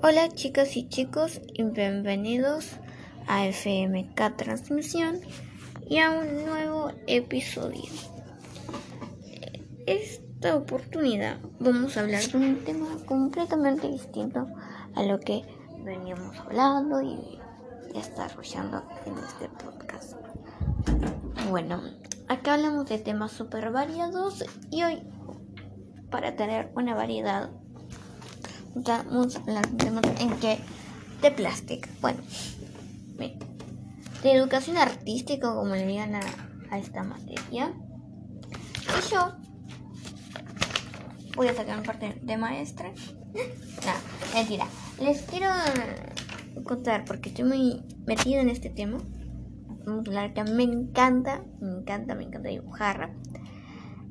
Hola chicas y chicos y bienvenidos a FMK Transmisión y a un nuevo episodio. Esta oportunidad vamos a hablar de un tema completamente distinto a lo que veníamos hablando y desarrollando en este podcast. Bueno, acá hablamos de temas súper variados y hoy para tener una variedad a hablar de en que de plástico. Bueno, de educación artística, como le digan a, esta materia. Y yo voy a sacar parte de maestra. no, mentira. Les quiero contar porque estoy muy metida en este tema. Me encanta, me encanta, me encanta dibujar.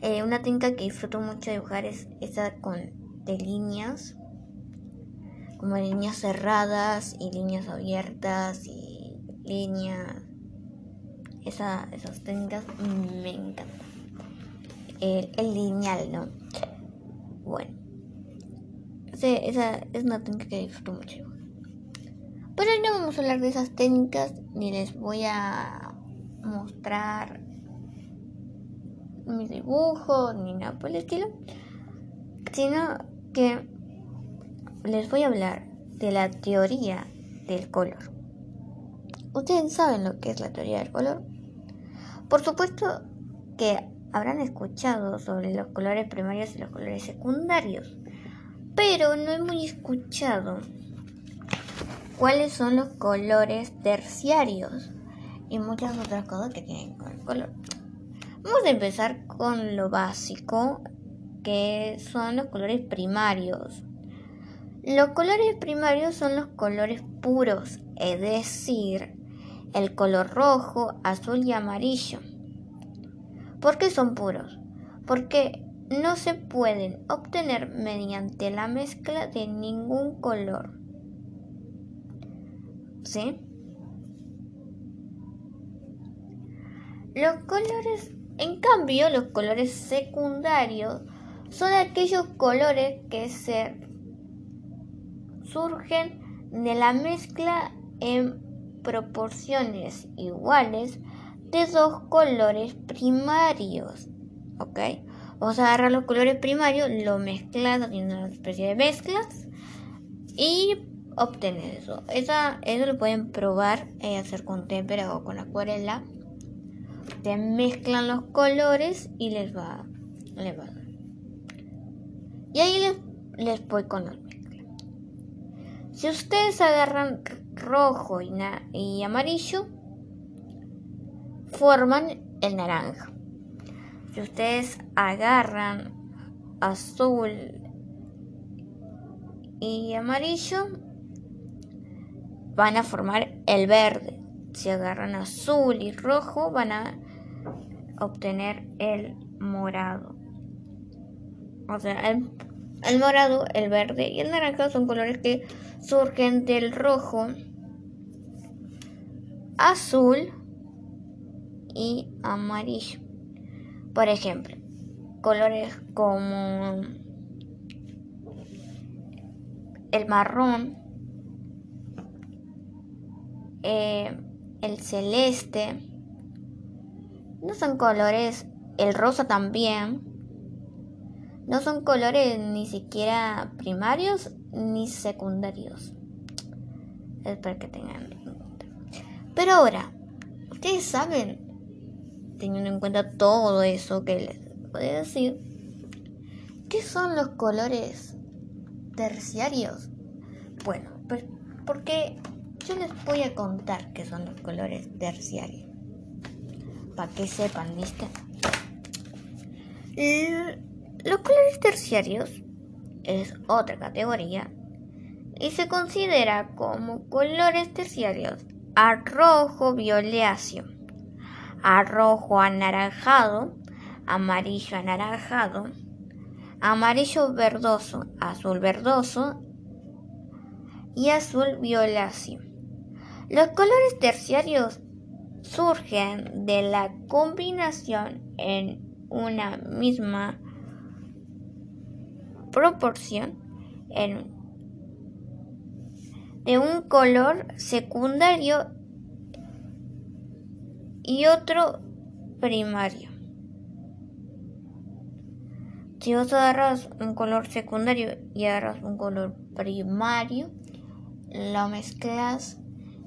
Eh, una técnica que disfruto mucho dibujar es esa con de líneas como líneas cerradas y líneas abiertas y líneas. Esa, esas técnicas me encantan. El, lineal no bueno. Esa es una técnica que disfruto mucho. Pero hoy no vamos a hablar de esas técnicas ni les voy a mostrar mis dibujos ni nada por el estilo sino que les voy a hablar de la teoría del color. ¿Ustedes saben lo que es la teoría del color? Por supuesto que habrán escuchado sobre los colores primarios y los colores secundarios, pero no he muy escuchado cuáles son los colores terciarios y muchas otras cosas que tienen con el color. Vamos a empezar con lo básico, que son los colores primarios. Los colores primarios son los colores puros, es decir, el color rojo, azul y amarillo. ¿Por qué son puros? Porque no se pueden obtener mediante la mezcla de ningún color. ¿Sí? Los colores, en cambio, los colores secundarios son aquellos colores que se surgen de la mezcla en proporciones iguales de dos colores primarios. ¿Ok? Vamos a agarrar los colores primarios, lo mezclas haciendo una especie de mezclas y obtener eso. Esa, eso lo pueden probar y hacer con témpera o con acuarela. Se mezclan los colores y les va, les va. Y ahí les, les voy con los si ustedes agarran rojo y, amarillo, forman el naranja. Si ustedes agarran azul y amarillo, van a formar el verde. Si agarran azul y rojo, van a obtener el morado. O sea, el, el morado, el verde y el naranja son colores que surgen del rojo, azul y amarillo. Por ejemplo, colores como el marrón, eh, el celeste, no son colores, el rosa también, no son colores ni siquiera primarios ni secundarios. Es para que tengan en cuenta. Pero ahora, ustedes saben, teniendo en cuenta todo eso que les voy a decir, ¿qué son los colores terciarios? Bueno, pues porque yo les voy a contar qué son los colores terciarios. Para que sepan, ¿viste? Los colores terciarios es otra categoría y se considera como colores terciarios a rojo violáceo, a rojo anaranjado, amarillo anaranjado, amarillo verdoso, azul verdoso y azul violáceo. Los colores terciarios surgen de la combinación en una misma proporción de un color secundario y otro primario. Si vos agarras un color secundario y agarras un color primario, lo mezclas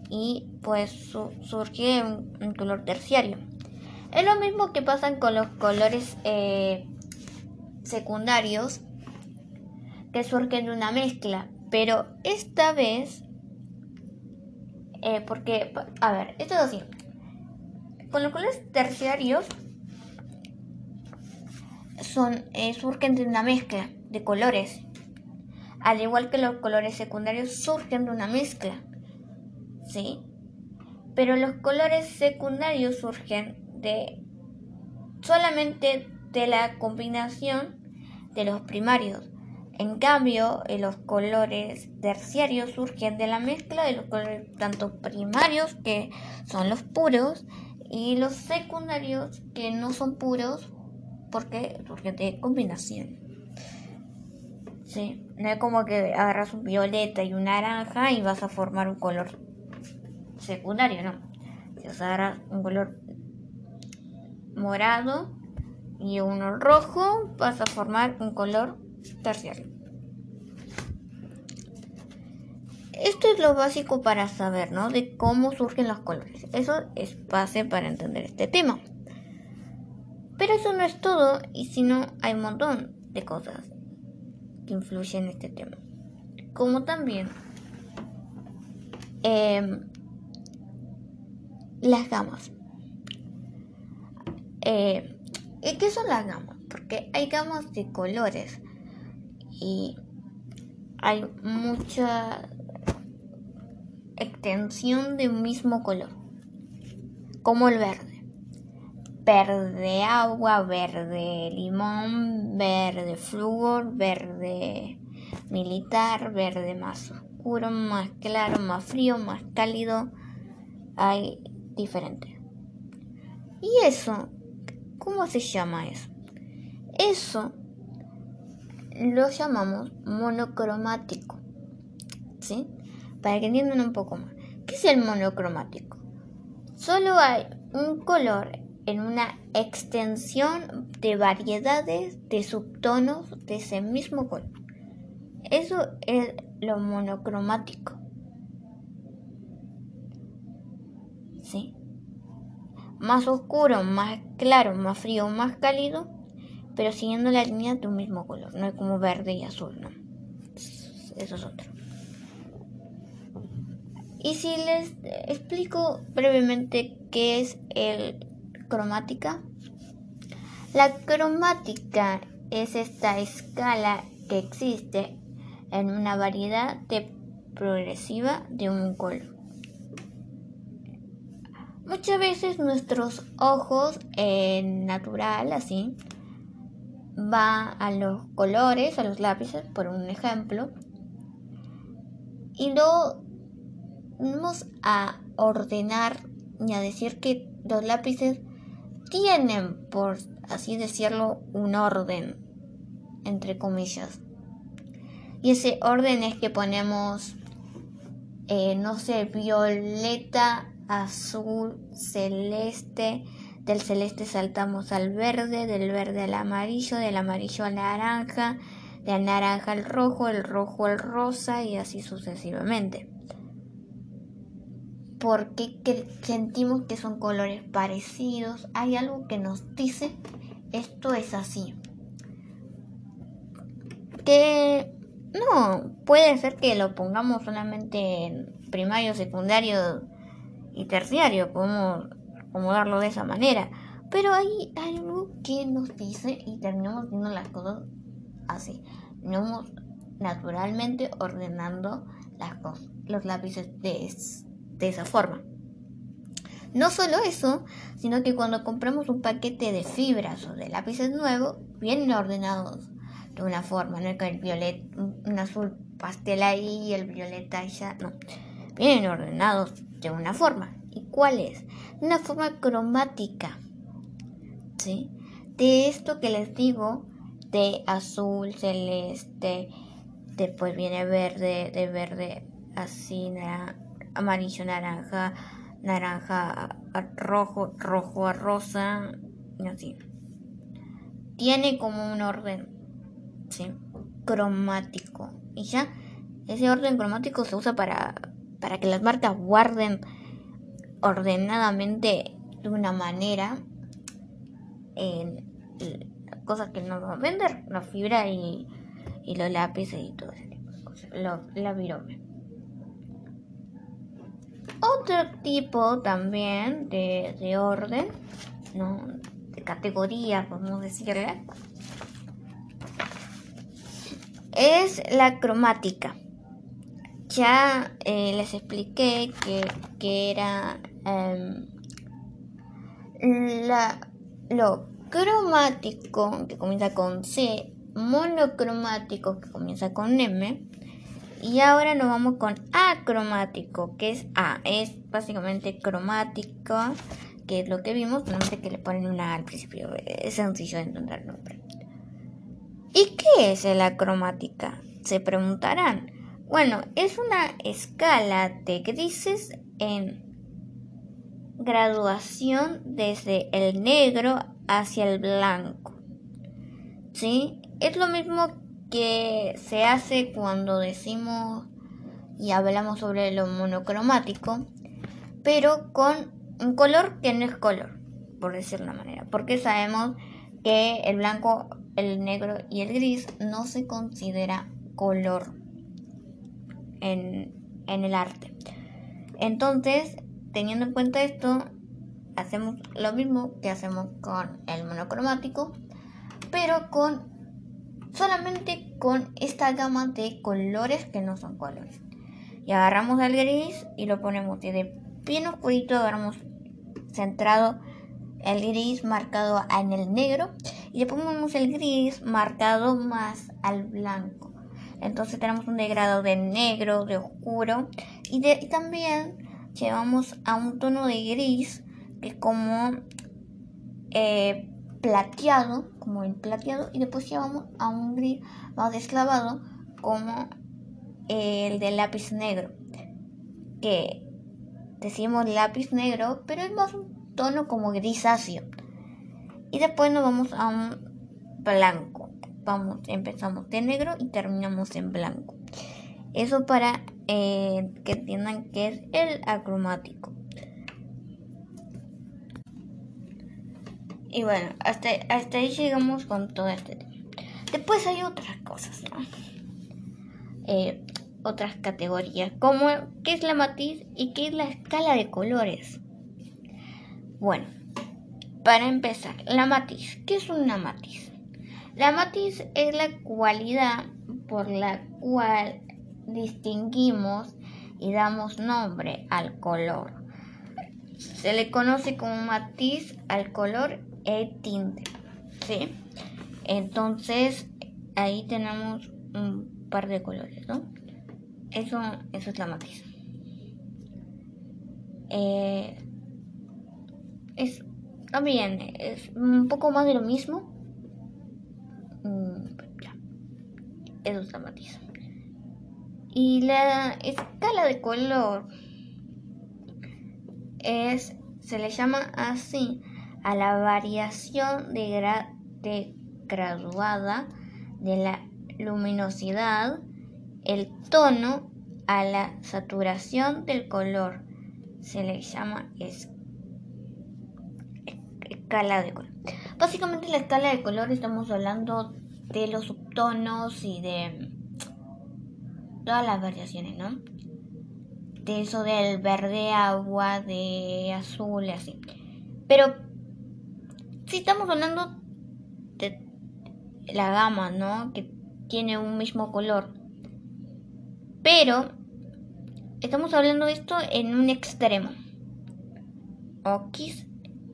y pues surge un, color terciario. Es lo mismo que pasa con los colores eh, secundarios que surgen de una mezcla, pero esta vez, eh, porque, a ver, esto es así, con los colores terciarios son, eh, surgen de una mezcla de colores, al igual que los colores secundarios surgen de una mezcla, ¿sí? Pero los colores secundarios surgen de solamente de la combinación de los primarios. En cambio, eh, los colores terciarios surgen de la mezcla de los colores tanto primarios, que son los puros, y los secundarios, que no son puros, porque surgen de combinación. Sí, no es como que agarras un violeta y un naranja y vas a formar un color secundario, no. Si agarras un color morado y uno rojo, vas a formar un color terciario. Esto es lo básico para saber, ¿no? De cómo surgen los colores. Eso es base para entender este tema. Pero eso no es todo, y si no, hay un montón de cosas que influyen en este tema. Como también em, las gamas. Eh, ¿Qué son las gamas? Porque hay gamas de colores y hay mucha extensión de un mismo color, como el verde. Verde agua, verde limón, verde flúor, verde militar, verde más oscuro, más claro, más frío, más cálido. Hay diferentes. ¿Y eso? ¿Cómo se llama eso? Eso lo llamamos monocromático. ¿Sí? Para que entiendan un poco más. ¿Qué es el monocromático? Solo hay un color en una extensión de variedades de subtonos de ese mismo color. Eso es lo monocromático. ¿Sí? Más oscuro, más claro, más frío, más cálido pero siguiendo la línea de un mismo color, no es como verde y azul, no. Eso es otro. Y si les explico brevemente qué es el cromática. La cromática es esta escala que existe en una variedad de progresiva de un color. Muchas veces nuestros ojos en natural, así, va a los colores, a los lápices, por un ejemplo, y no vamos a ordenar y a decir que los lápices tienen, por así decirlo, un orden, entre comillas. Y ese orden es que ponemos, eh, no sé, violeta, azul, celeste, del celeste saltamos al verde, del verde al amarillo, del amarillo al naranja, del naranja al rojo, el rojo al rosa y así sucesivamente. Porque sentimos que son colores parecidos, hay algo que nos dice esto es así. Que no, puede ser que lo pongamos solamente en primario, secundario y terciario, como acomodarlo de esa manera. Pero hay algo que nos dice y terminamos viendo las cosas así. Terminamos naturalmente ordenando las cosas, los lápices de, de esa forma. No solo eso, sino que cuando compramos un paquete de fibras o de lápices nuevos, vienen ordenados de una forma, no es que el violet, un azul pastel ahí y el violeta ya, no. Vienen ordenados de una forma. ¿Y cuál es? Una forma cromática. ¿Sí? De esto que les digo, de azul, celeste, después viene verde, de verde así amarillo, naranja, naranja rojo, rojo a rosa, y así. Tiene como un orden ¿sí? cromático. Y ya ese orden cromático se usa para, para que las marcas guarden ordenadamente de una manera en cosas que no van a vender, la fibra y, y los lápices y todo ese tipo de cosas, la virome. Otro tipo también de, de orden, ¿no? de categoría, podemos decirle, es la cromática. Ya eh, les expliqué que, que era em, la, lo cromático, que comienza con C, monocromático, que comienza con M, y ahora nos vamos con acromático, que es A, es básicamente cromático, que es lo que vimos, solamente que le ponen una al principio, es sencillo de entender el nombre. ¿Y qué es la cromática? Se preguntarán. Bueno, es una escala de grises en graduación desde el negro hacia el blanco. ¿Sí? Es lo mismo que se hace cuando decimos y hablamos sobre lo monocromático, pero con un color que no es color, por decirlo de una manera, porque sabemos que el blanco, el negro y el gris no se considera color en, en el arte. Entonces, teniendo en cuenta esto, hacemos lo mismo que hacemos con el monocromático, pero con solamente con esta gama de colores que no son colores. Y agarramos el gris y lo ponemos de bien oscurito, agarramos centrado el gris marcado en el negro y le ponemos el gris marcado más al blanco. Entonces tenemos un degradado de negro, de oscuro y, también llevamos a un tono de gris que es como eh, plateado, como el plateado, y después llevamos a un gris más desclavado como el de lápiz negro, que decimos lápiz negro, pero es más un tono como grisáceo. Y después nos vamos a un blanco. Vamos, empezamos de negro y terminamos en blanco. Eso para eh, que entiendan que es el acromático. Y bueno, hasta, hasta ahí llegamos con todo este tema. Después hay otras cosas, ¿no? Eh, otras categorías, como qué es la matiz y qué es la escala de colores. Bueno, para empezar, la matiz. ¿Qué es una matiz? La matiz es la cualidad por la cual distinguimos y damos nombre al color. Se le conoce como matiz al color el tinte. ¿sí? Entonces, ahí tenemos un par de colores, ¿no? Eso, eso es la matiz. Eh, es también es un poco más de lo mismo. Mm, ya. Eso. Y la escala de color es se le llama así a la variación de, graduada de la luminosidad, el tono a la saturación del color. Se le llama escala de color. Básicamente la escala de color estamos hablando de los subtonos y de todas las variaciones, ¿no? De eso del verde agua, de azul así. Pero si estamos hablando de la gama, ¿no? Que tiene un mismo color. Pero estamos hablando de esto en un extremo.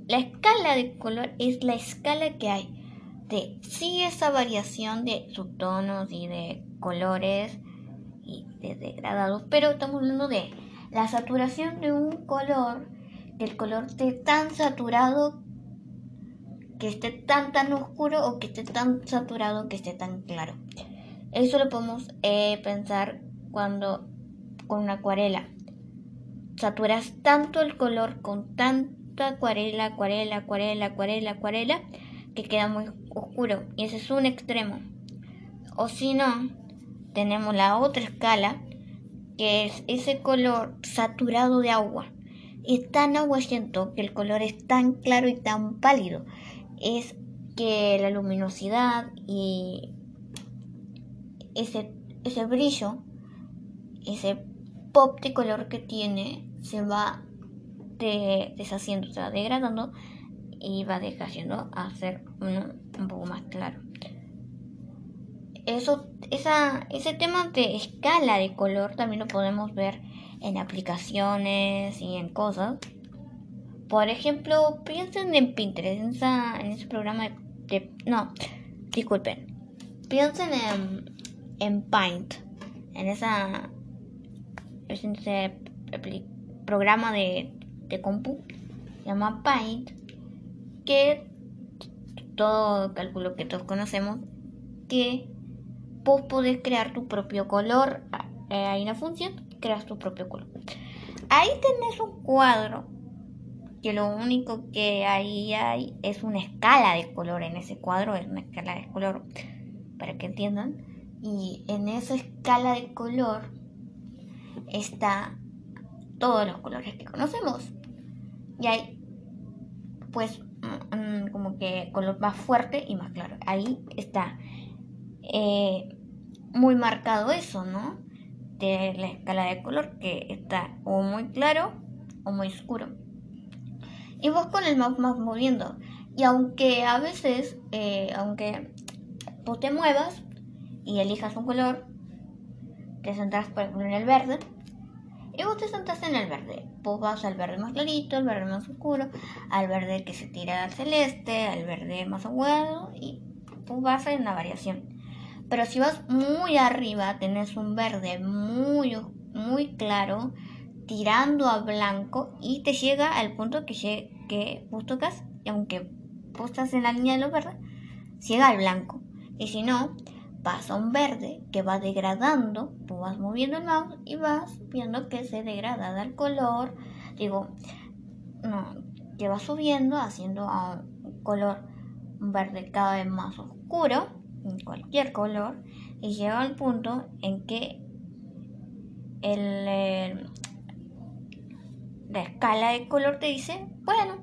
La escala de color es la escala que hay de sí esa variación de subtonos y de colores y de degradados, pero estamos hablando de la saturación de un color, del color esté tan saturado que esté tan tan oscuro o que esté tan saturado que esté tan claro. Eso lo podemos eh, pensar cuando, con una acuarela. Saturas tanto el color con tanta acuarela, acuarela, acuarela, acuarela, acuarela, que queda muy oscuro. Y ese es un extremo. O si no, tenemos la otra escala, que es ese color saturado de agua. Es tan aguachento que el color es tan claro y tan pálido. Es que la luminosidad y ese, ese brillo, ese pop de color que tiene, se va deshaciendo, se va degradando y va dejando a ser un poco más claro. Eso, esa, ese tema de escala de color también lo podemos ver en aplicaciones y en cosas. Por ejemplo, piensen en Pinterest, en, ese programa de, No, disculpen. Piensen en, en Paint, en esa ese programa de, de compu, se llama Paint, que todo cálculo que todos conocemos, que vos podés crear tu propio color. Eh, hay una función, creas tu propio color. Ahí tenés un cuadro que lo único que ahí hay es una escala de color en ese cuadro, es una escala de color, para que entiendan. Y en esa escala de color está todos los colores que conocemos. Y hay, pues, mm, como que color más fuerte y más claro. Ahí está eh, muy marcado eso, ¿no? De la escala de color que está o muy claro o muy oscuro. Y vos con el mouse vas moviendo. Y aunque a veces, eh, aunque vos te muevas y elijas un color, te centras por ejemplo en el verde. Y vos te centras en el verde. Vos vas al verde más clarito, al verde más oscuro, al verde que se tira al celeste, al verde más aguado y vos vas en la variación. Pero si vas muy arriba, tenés un verde muy, muy claro, tirando a blanco y te llega al punto que, que vos tocas, y aunque vos en la línea de los verdes, llega al blanco. Y si no, pasa un verde que va degradando, vas moviendo el mouse y vas viendo que se degrada el color, digo, no, que va subiendo, haciendo a un color verde cada vez más oscuro en cualquier color y llega al punto en que el, la escala de color te dice, bueno,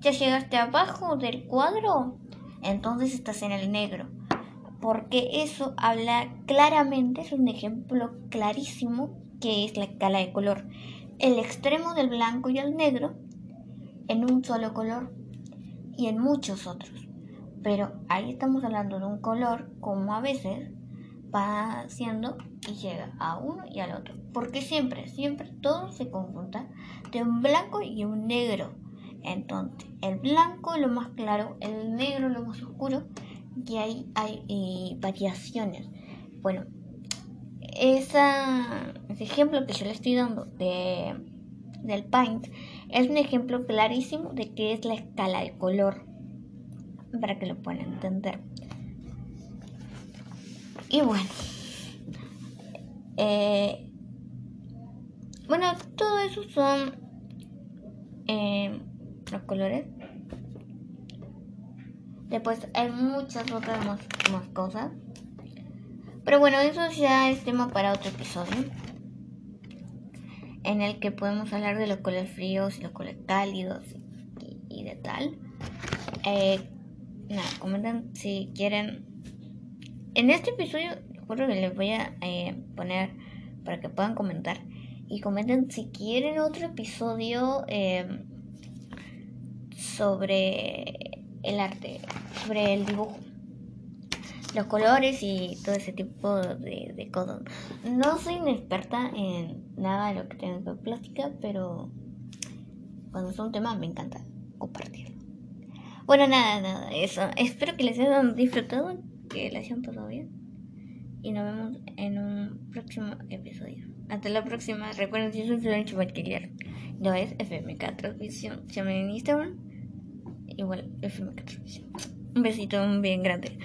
ya llegaste abajo del cuadro, entonces estás en el negro. Porque eso habla claramente, es un ejemplo clarísimo que es la escala de color. El extremo del blanco y el negro en un solo color y en muchos otros. Pero ahí estamos hablando de un color como a veces va haciendo y llega a uno y al otro. Porque siempre, siempre todo se conjunta de un blanco y un negro. Entonces, el blanco lo más claro, el negro lo más oscuro y ahí hay eh, variaciones. Bueno, esa, ese ejemplo que yo le estoy dando de, del paint es un ejemplo clarísimo de qué es la escala de color para que lo puedan entender. Y bueno, eh, bueno, todo eso son eh, los colores. Después hay muchas otras más, cosas. Pero bueno, eso ya es tema para otro episodio. En el que podemos hablar de los colores fríos y los colores cálidos y, de tal. Eh, nada, comenten si quieren. En este episodio, juro que les voy a eh, poner para que puedan comentar. Y comenten si quieren otro episodio em, sobre el arte, sobre el dibujo, los colores y todo ese tipo de, cosas. No soy una experta en nada de lo que tenga que plástica, pero cuando es un tema me encanta compartirlo. Bueno, nada, nada, eso. Espero que les hayan disfrutado, que les hayan pasado bien. Y nos vemos en un próximo episodio. Hasta la próxima. Recuerden, yo soy Florencia Bachiller. No es FMK Transmisión. Llamen en Instagram. Igual FMK Transmisión. Un besito bien grande.